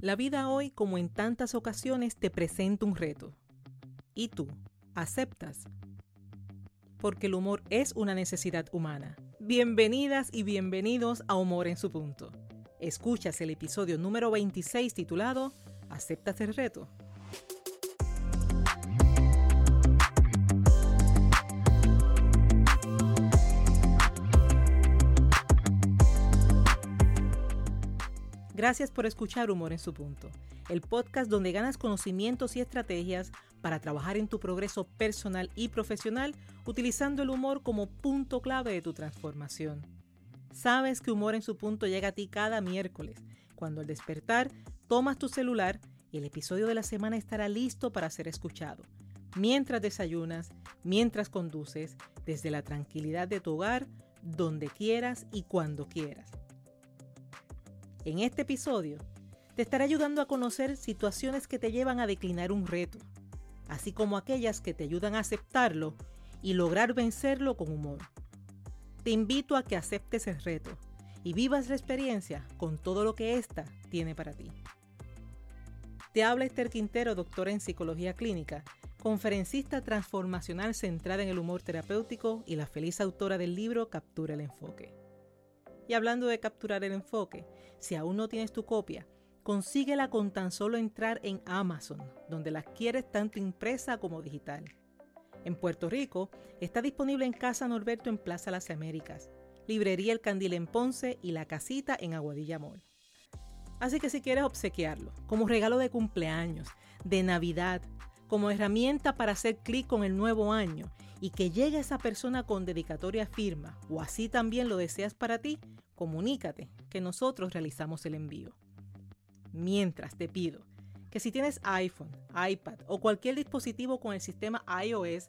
La vida hoy, como en tantas ocasiones, te presenta un reto. ¿Y tú? ¿Aceptas? Porque el humor es una necesidad humana. Bienvenidas y bienvenidos a Humor en su punto. Escuchas el episodio número 26 titulado ¿Aceptas el reto? Gracias por escuchar Humor en su punto, el podcast donde ganas conocimientos y estrategias para trabajar en tu progreso personal y profesional utilizando el humor como punto clave de tu transformación. Sabes que Humor en su punto llega a ti cada miércoles, cuando al despertar tomas tu celular y el episodio de la semana estará listo para ser escuchado. Mientras desayunas, mientras conduces, desde la tranquilidad de tu hogar, donde quieras y cuando quieras. En este episodio te estaré ayudando a conocer situaciones que te llevan a declinar un reto, así como aquellas que te ayudan a aceptarlo y lograr vencerlo con humor. Te invito a que aceptes el reto y vivas la experiencia con todo lo que ésta tiene para ti. Te habla Esther Quintero, doctora en psicología clínica, conferencista transformacional centrada en el humor terapéutico y la feliz autora del libro Captura el enfoque. Y hablando de capturar el enfoque, si aún no tienes tu copia, consíguela con tan solo entrar en Amazon, donde la quieres tanto impresa como digital. En Puerto Rico está disponible en Casa Norberto en Plaza Las Américas, Librería El Candil en Ponce y La Casita en Aguadilla Mall. Así que si quieres obsequiarlo, como regalo de cumpleaños, de Navidad, como herramienta para hacer clic con el nuevo año y que llegue esa persona con dedicatoria firma o así también lo deseas para ti, comunícate que nosotros realizamos el envío. Mientras te pido que si tienes iPhone, iPad o cualquier dispositivo con el sistema iOS,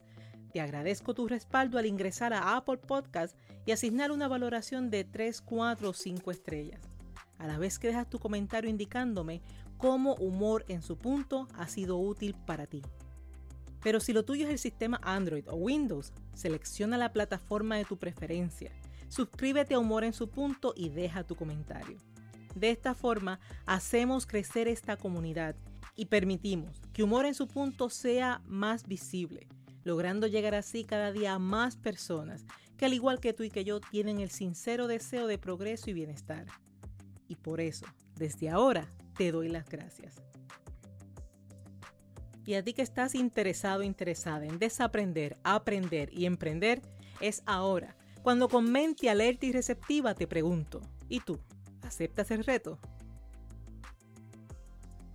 te agradezco tu respaldo al ingresar a Apple Podcast y asignar una valoración de 3, 4 o 5 estrellas, a la vez que dejas tu comentario indicándome cómo humor en su punto ha sido útil para ti. Pero si lo tuyo es el sistema Android o Windows, selecciona la plataforma de tu preferencia suscríbete a Humor en su punto y deja tu comentario. De esta forma, hacemos crecer esta comunidad y permitimos que Humor en su punto sea más visible, logrando llegar así cada día a más personas que al igual que tú y que yo tienen el sincero deseo de progreso y bienestar. Y por eso, desde ahora, te doy las gracias. Y a ti que estás interesado, interesada en desaprender, aprender y emprender, es ahora cuando con mente alerta y receptiva te pregunto, ¿y tú? ¿Aceptas el reto?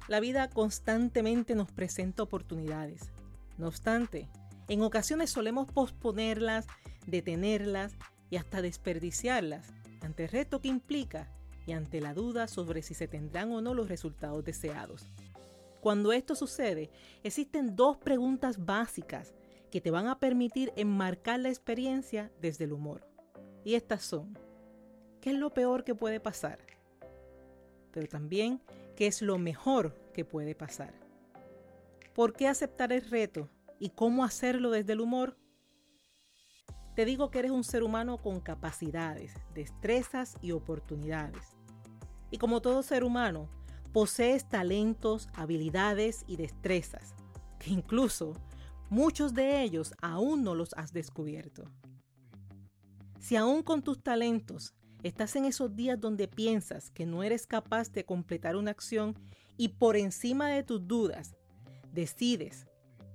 La vida constantemente nos presenta oportunidades. No obstante, en ocasiones solemos posponerlas, detenerlas y hasta desperdiciarlas ante el reto que implica y ante la duda sobre si se tendrán o no los resultados deseados. Cuando esto sucede, existen dos preguntas básicas que te van a permitir enmarcar la experiencia desde el humor. Y estas son, ¿qué es lo peor que puede pasar? Pero también, ¿qué es lo mejor que puede pasar? ¿Por qué aceptar el reto y cómo hacerlo desde el humor? Te digo que eres un ser humano con capacidades, destrezas y oportunidades. Y como todo ser humano, posees talentos, habilidades y destrezas, que incluso Muchos de ellos aún no los has descubierto. Si aún con tus talentos estás en esos días donde piensas que no eres capaz de completar una acción y por encima de tus dudas decides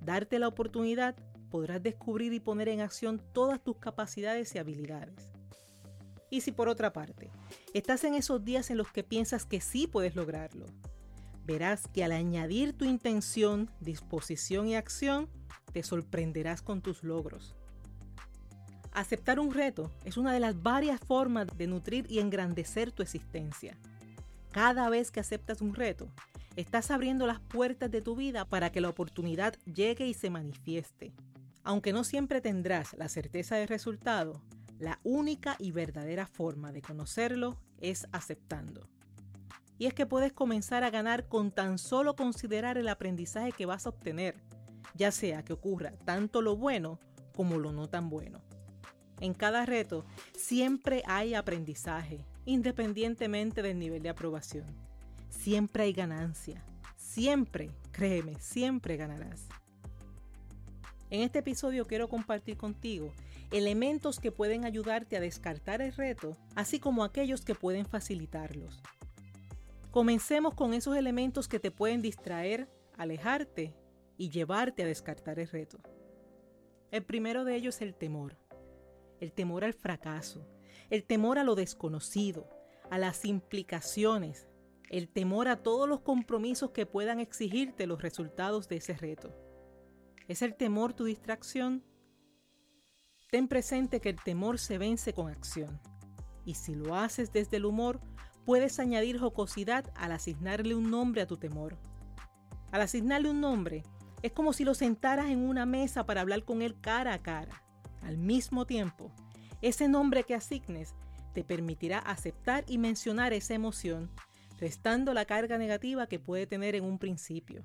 darte la oportunidad, podrás descubrir y poner en acción todas tus capacidades y habilidades. Y si por otra parte, estás en esos días en los que piensas que sí puedes lograrlo, verás que al añadir tu intención, disposición y acción, te sorprenderás con tus logros. Aceptar un reto es una de las varias formas de nutrir y engrandecer tu existencia. Cada vez que aceptas un reto, estás abriendo las puertas de tu vida para que la oportunidad llegue y se manifieste. Aunque no siempre tendrás la certeza del resultado, la única y verdadera forma de conocerlo es aceptando. Y es que puedes comenzar a ganar con tan solo considerar el aprendizaje que vas a obtener ya sea que ocurra tanto lo bueno como lo no tan bueno. En cada reto siempre hay aprendizaje, independientemente del nivel de aprobación. siempre hay ganancia. Siempre, créeme, siempre ganarás. En este episodio quiero compartir contigo elementos que pueden ayudarte a descartar el reto, así como aquellos que pueden facilitarlos. Comencemos con esos elementos que te pueden distraer, alejarte y llevarte a descartar el reto. El primero de ellos es el temor. El temor al fracaso, el temor a lo desconocido, a las implicaciones, el temor a todos los compromisos que puedan exigirte los resultados de ese reto. ¿Es el temor tu distracción? Ten presente que el temor se vence con acción. Y si lo haces desde el humor, puedes añadir jocosidad al asignarle un nombre a tu temor. Al asignarle un nombre, es como si lo sentaras en una mesa para hablar con él cara a cara. Al mismo tiempo, ese nombre que asignes te permitirá aceptar y mencionar esa emoción, restando la carga negativa que puede tener en un principio.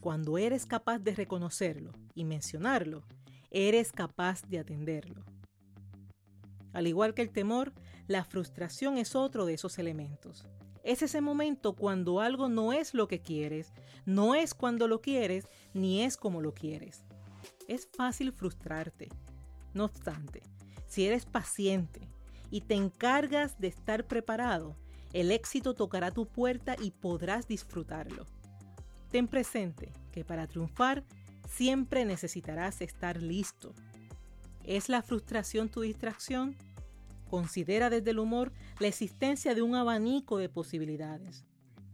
Cuando eres capaz de reconocerlo y mencionarlo, eres capaz de atenderlo. Al igual que el temor, la frustración es otro de esos elementos. Es ese momento cuando algo no es lo que quieres, no es cuando lo quieres, ni es como lo quieres. Es fácil frustrarte. No obstante, si eres paciente y te encargas de estar preparado, el éxito tocará tu puerta y podrás disfrutarlo. Ten presente que para triunfar siempre necesitarás estar listo. ¿Es la frustración tu distracción? Considera desde el humor la existencia de un abanico de posibilidades,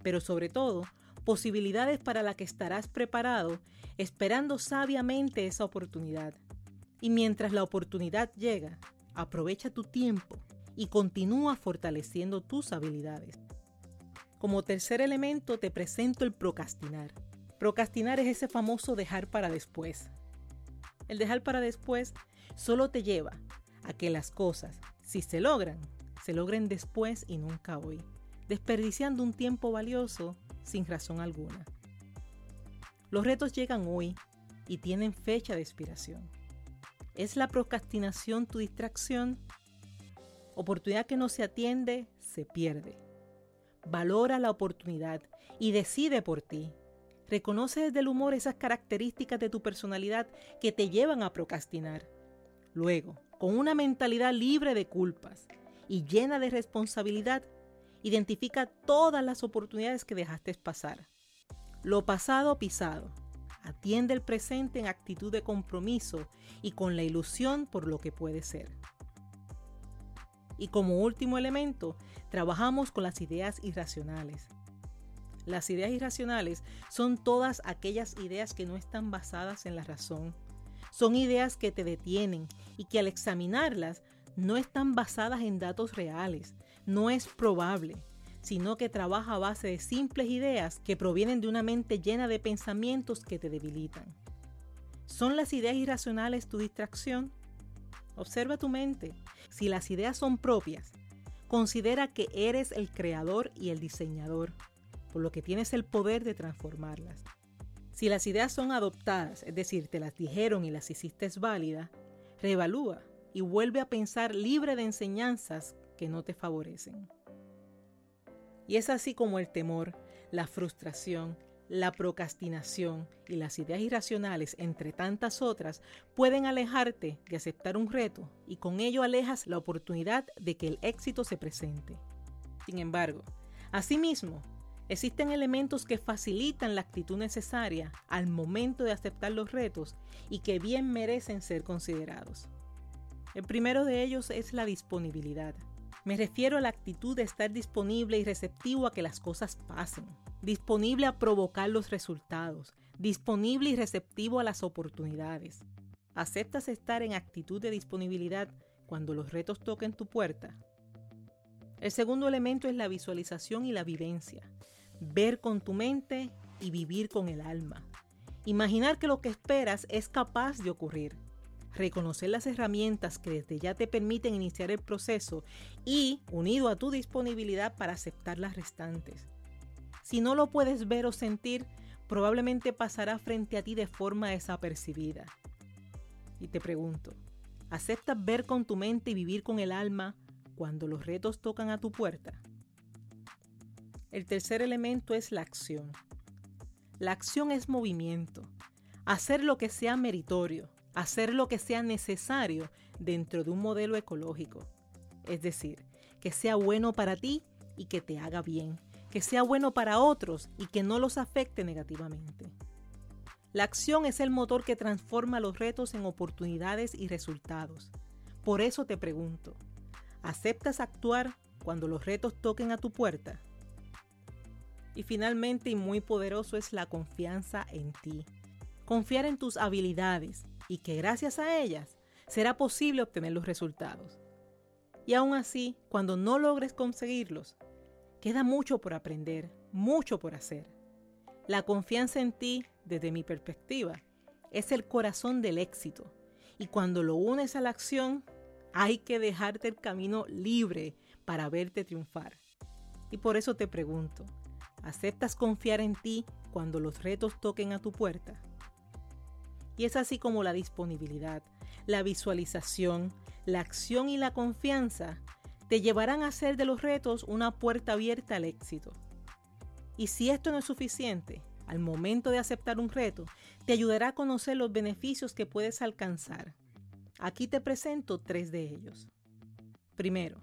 pero sobre todo posibilidades para las que estarás preparado, esperando sabiamente esa oportunidad. Y mientras la oportunidad llega, aprovecha tu tiempo y continúa fortaleciendo tus habilidades. Como tercer elemento te presento el procrastinar. Procrastinar es ese famoso dejar para después. El dejar para después solo te lleva a que las cosas si se logran, se logren después y nunca hoy, desperdiciando un tiempo valioso sin razón alguna. Los retos llegan hoy y tienen fecha de expiración. ¿Es la procrastinación tu distracción? Oportunidad que no se atiende, se pierde. Valora la oportunidad y decide por ti. Reconoce desde el humor esas características de tu personalidad que te llevan a procrastinar. Luego, con una mentalidad libre de culpas y llena de responsabilidad, identifica todas las oportunidades que dejaste pasar. Lo pasado pisado. Atiende el presente en actitud de compromiso y con la ilusión por lo que puede ser. Y como último elemento, trabajamos con las ideas irracionales. Las ideas irracionales son todas aquellas ideas que no están basadas en la razón, son ideas que te detienen y que al examinarlas no están basadas en datos reales, no es probable, sino que trabaja a base de simples ideas que provienen de una mente llena de pensamientos que te debilitan. ¿Son las ideas irracionales tu distracción? Observa tu mente. Si las ideas son propias, considera que eres el creador y el diseñador, lo que tienes el poder de transformarlas. Si las ideas son adoptadas, es decir, te las dijeron y las hiciste válidas, reevalúa y vuelve a pensar libre de enseñanzas que no te favorecen. Y es así como el temor, la frustración, la procrastinación y las ideas irracionales, entre tantas otras, pueden alejarte de aceptar un reto y con ello alejas la oportunidad de que el éxito se presente. Sin embargo, asimismo, Existen elementos que facilitan la actitud necesaria al momento de aceptar los retos y que bien merecen ser considerados. El primero de ellos es la disponibilidad. Me refiero a la actitud de estar disponible y receptivo a que las cosas pasen, disponible a provocar los resultados, disponible y receptivo a las oportunidades. ¿Aceptas estar en actitud de disponibilidad cuando los retos toquen tu puerta? El segundo elemento es la visualización y la vivencia ver con tu mente y vivir con el alma. Imaginar que lo que esperas es capaz de ocurrir. Reconocer las herramientas que desde ya te permiten iniciar el proceso y unido a tu disponibilidad para aceptar las restantes. Si no lo puedes ver o sentir, probablemente pasará frente a ti de forma desapercibida. Y te pregunto, ¿aceptas ver con tu mente y vivir con el alma cuando los retos tocan a tu puerta? El tercer elemento es la acción. La acción es movimiento. Hacer lo que sea meritorio, hacer lo que sea necesario dentro de un modelo ecológico. Es decir, que sea bueno para ti y que te haga bien, que sea bueno para otros y que no los afecte negativamente. La acción es el motor que transforma los retos en oportunidades y resultados. Por eso te pregunto, ¿aceptas actuar cuando los retos toquen a tu puerta? Y finalmente y muy poderoso es la confianza en ti. Confiar en tus habilidades y que gracias a ellas será posible obtener los resultados. Y aún así, cuando no logres conseguirlos, queda mucho por aprender, mucho por hacer. La confianza en ti, desde mi perspectiva, es el corazón del éxito. Y cuando lo unes a la acción, hay que dejarte el camino libre para verte triunfar. Y por eso te pregunto, ¿Aceptas confiar en ti cuando los retos toquen a tu puerta? Y es así como la disponibilidad, la visualización, la acción y la confianza te llevarán a hacer de los retos una puerta abierta al éxito. Y si esto no es suficiente, al momento de aceptar un reto, te ayudará a conocer los beneficios que puedes alcanzar. Aquí te presento tres de ellos. Primero,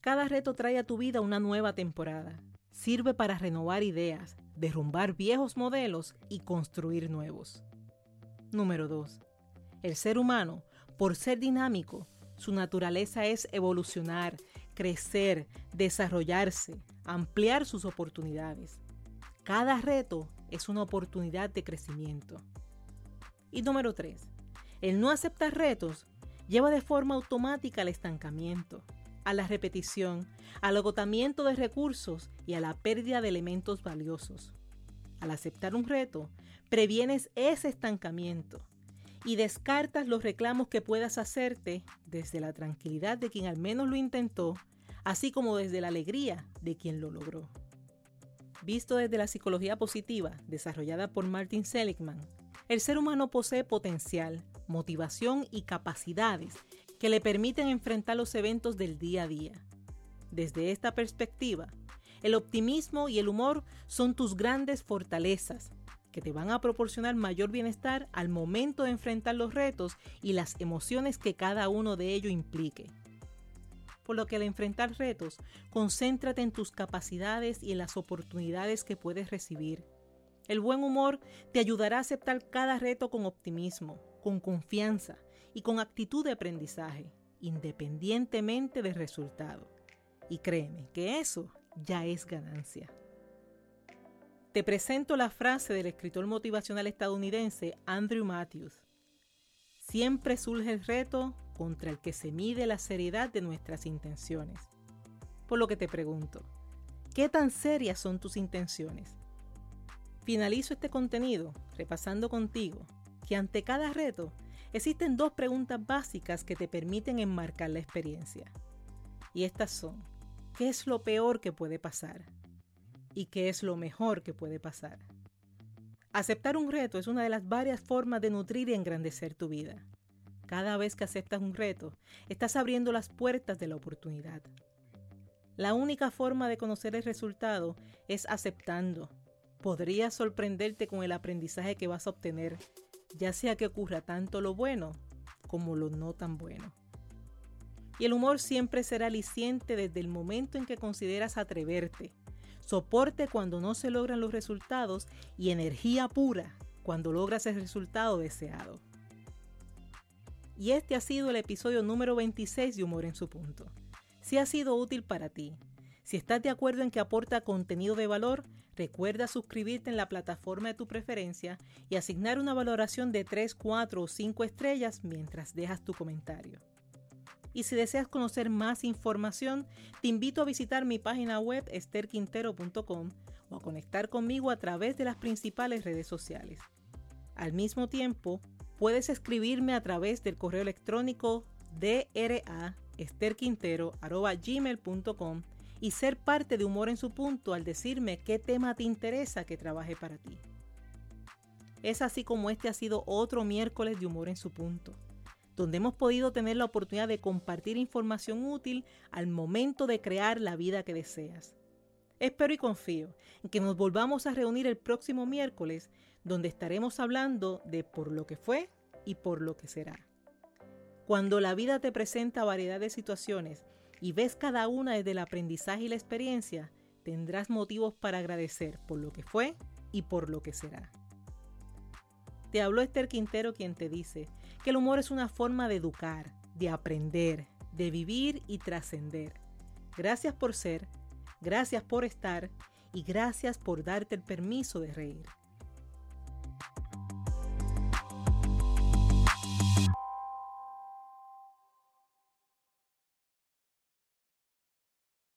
cada reto trae a tu vida una nueva temporada sirve para renovar ideas, derrumbar viejos modelos y construir nuevos. Número 2. El ser humano, por ser dinámico, su naturaleza es evolucionar, crecer, desarrollarse, ampliar sus oportunidades. Cada reto es una oportunidad de crecimiento. Y número 3. El no aceptar retos lleva de forma automática al estancamiento, a la repetición, al agotamiento de recursos y a la pérdida de elementos valiosos. Al aceptar un reto, previenes ese estancamiento y descartas los reclamos que puedas hacerte desde la tranquilidad de quien al menos lo intentó, así como desde la alegría de quien lo logró. Visto desde la psicología positiva desarrollada por Martin Seligman, el ser humano posee potencial, motivación y capacidades que le permiten enfrentar los eventos del día a día. Desde esta perspectiva, el optimismo y el humor son tus grandes fortalezas, que te van a proporcionar mayor bienestar al momento de enfrentar los retos y las emociones que cada uno de ellos implique. Por lo que al enfrentar retos, concéntrate en tus capacidades y en las oportunidades que puedes recibir. El buen humor te ayudará a aceptar cada reto con optimismo, con confianza y con actitud de aprendizaje, independientemente del resultado. Y créeme que eso ya es ganancia. Te presento la frase del escritor motivacional estadounidense Andrew Matthews. Siempre surge el reto contra el que se mide la seriedad de nuestras intenciones. Por lo que te pregunto, ¿qué tan serias son tus intenciones? Finalizo este contenido repasando contigo que ante cada reto existen dos preguntas básicas que te permiten enmarcar la experiencia. Y estas son, ¿qué es lo peor que puede pasar? ¿Y qué es lo mejor que puede pasar? Aceptar un reto es una de las varias formas de nutrir y engrandecer tu vida. Cada vez que aceptas un reto, estás abriendo las puertas de la oportunidad. La única forma de conocer el resultado es aceptando. Podrías sorprenderte con el aprendizaje que vas a obtener ya sea que ocurra tanto lo bueno como lo no tan bueno. Y el humor siempre será aliciente desde el momento en que consideras atreverte, soporte cuando no se logran los resultados y energía pura cuando logras el resultado deseado. Y este ha sido el episodio número 26 de Humor en su punto. Si ha sido útil para ti, si estás de acuerdo en que aporta contenido de valor, recuerda suscribirte en la plataforma de tu preferencia y asignar una valoración de 3, 4 o 5 estrellas mientras dejas tu comentario. Y si deseas conocer más información, te invito a visitar mi página web esterquintero.com o a conectar conmigo a través de las principales redes sociales. Al mismo tiempo, puedes escribirme a través del correo electrónico draesterquintero.gmail.com y ser parte de Humor en su punto al decirme qué tema te interesa que trabaje para ti. Es así como este ha sido otro miércoles de Humor en su punto, donde hemos podido tener la oportunidad de compartir información útil al momento de crear la vida que deseas. Espero y confío en que nos volvamos a reunir el próximo miércoles, donde estaremos hablando de por lo que fue y por lo que será. Cuando la vida te presenta variedad de situaciones y ves cada una desde el aprendizaje y la experiencia, tendrás motivos para agradecer por lo que fue y por lo que será. Te habló Esther Quintero quien te dice que el humor es una forma de educar, de aprender, de vivir y trascender. Gracias por ser, gracias por estar y gracias por darte el permiso de reír.